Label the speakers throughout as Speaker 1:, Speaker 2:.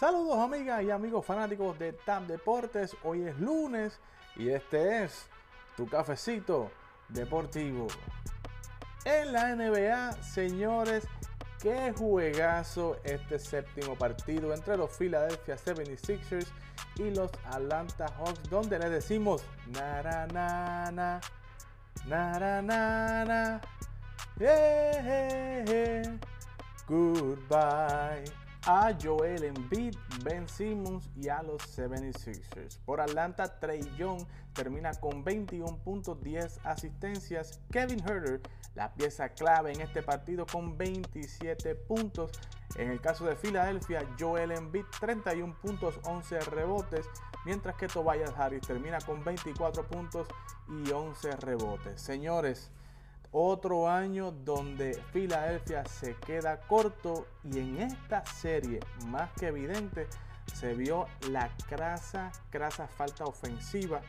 Speaker 1: Saludos amigas y amigos fanáticos de TAP Deportes. Hoy es lunes y este es tu cafecito deportivo. En la NBA, señores, qué juegazo este séptimo partido entre los Philadelphia 76ers y los Atlanta Hawks, donde le decimos nara nana, nara nana, yeah, goodbye a Joel Embiid, Ben Simmons y a los 76ers. Por Atlanta, Trey Young termina con 21 puntos, 10 asistencias. Kevin Herter, la pieza clave en este partido, con 27 puntos. En el caso de Filadelfia, Joel Embiid, 31 puntos, 11 rebotes. Mientras que Tobias Harris termina con 24 puntos y 11 rebotes. Señores, otro año donde Filadelfia se queda corto y en esta serie más que evidente se vio la crasa, crasa falta ofensiva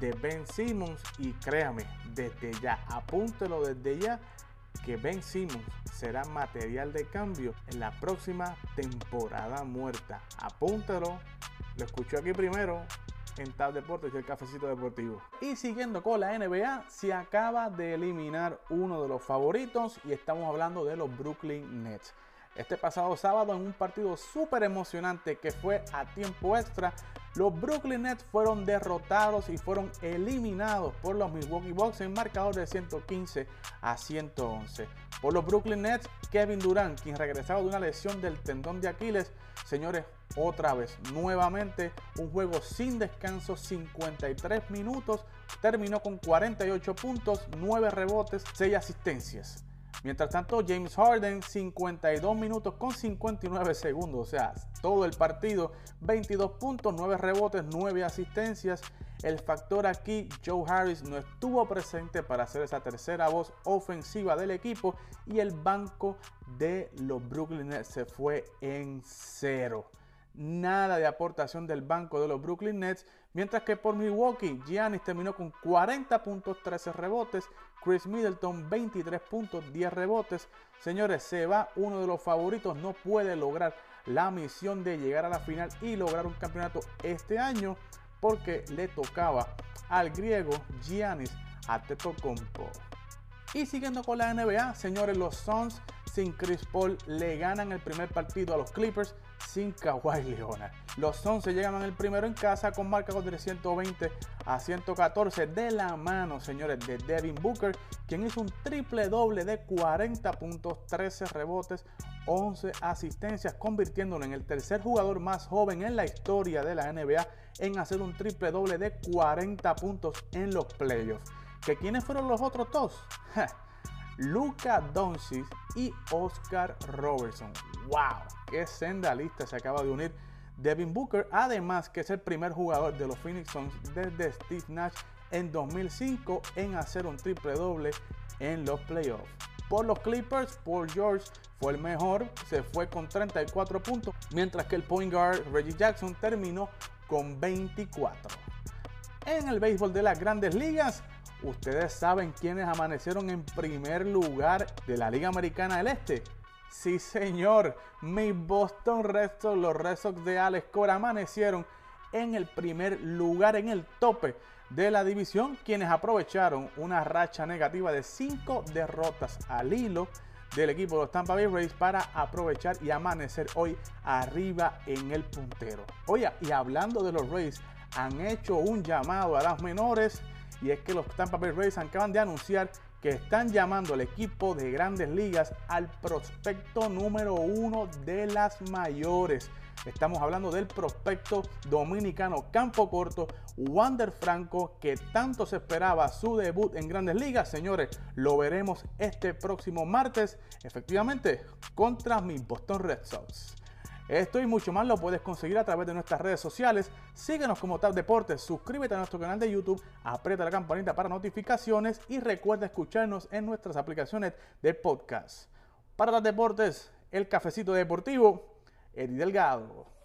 Speaker 1: de Ben Simmons y créame, desde ya, apúntelo desde ya que Ben Simmons será material de cambio en la próxima temporada muerta. Apúntelo, lo escucho aquí primero en Tab Deportes y el cafecito deportivo. Y siguiendo con la NBA, se acaba de eliminar uno de los favoritos y estamos hablando de los Brooklyn Nets. Este pasado sábado en un partido súper emocionante que fue a tiempo extra, los Brooklyn Nets fueron derrotados y fueron eliminados por los Milwaukee Bucks en marcador de 115 a 111. Por los Brooklyn Nets, Kevin Durant, quien regresaba de una lesión del tendón de Aquiles, señores, otra vez, nuevamente, un juego sin descanso, 53 minutos, terminó con 48 puntos, 9 rebotes, 6 asistencias. Mientras tanto, James Harden, 52 minutos con 59 segundos, o sea, todo el partido, 22 puntos, 9 rebotes, 9 asistencias. El factor aquí, Joe Harris no estuvo presente para hacer esa tercera voz ofensiva del equipo y el banco de los Brooklyn Nets se fue en cero nada de aportación del banco de los Brooklyn Nets, mientras que por Milwaukee, Giannis terminó con 40 puntos, 13 rebotes, Chris Middleton 23 puntos, 10 rebotes. Señores, se va uno de los favoritos, no puede lograr la misión de llegar a la final y lograr un campeonato este año porque le tocaba al griego Giannis Antetokounmpo. Y siguiendo con la NBA, señores, los Suns sin Chris Paul le ganan el primer partido a los Clippers sin Kawhi Leonard. Los Suns se llegan el primero en casa con marca de 120 a 114 de la mano, señores, de Devin Booker, quien hizo un triple doble de 40 puntos, 13 rebotes, 11 asistencias, convirtiéndolo en el tercer jugador más joven en la historia de la NBA en hacer un triple doble de 40 puntos en los playoffs. ¿Que quiénes fueron los otros dos? Luca Doncic y Oscar Robertson. ¡Wow! ¡Qué senda lista se acaba de unir Devin Booker! Además que es el primer jugador de los Phoenix Suns desde Steve Nash en 2005 en hacer un triple doble en los playoffs. Por los Clippers, Paul George fue el mejor, se fue con 34 puntos, mientras que el point guard Reggie Jackson terminó con 24. En el béisbol de las grandes ligas, ¿Ustedes saben quiénes amanecieron en primer lugar de la Liga Americana del Este? Sí, señor, mis Boston Red Sox, los Red Sox de Alex Cora amanecieron en el primer lugar, en el tope de la división, quienes aprovecharon una racha negativa de 5 derrotas al hilo del equipo de los Tampa Bay Rays para aprovechar y amanecer hoy arriba en el puntero. Oye, y hablando de los Rays, han hecho un llamado a las menores y es que los Tampa Bay Rays acaban de anunciar que están llamando al equipo de grandes ligas al prospecto número uno de las mayores. Estamos hablando del prospecto dominicano Campo Corto, Wander Franco, que tanto se esperaba su debut en grandes ligas. Señores, lo veremos este próximo martes, efectivamente, contra mis Boston Red Sox. Esto y mucho más lo puedes conseguir a través de nuestras redes sociales. Síguenos como Tab Deportes, suscríbete a nuestro canal de YouTube, aprieta la campanita para notificaciones y recuerda escucharnos en nuestras aplicaciones de podcast. Para Tab Deportes, el cafecito deportivo, Eddie Delgado.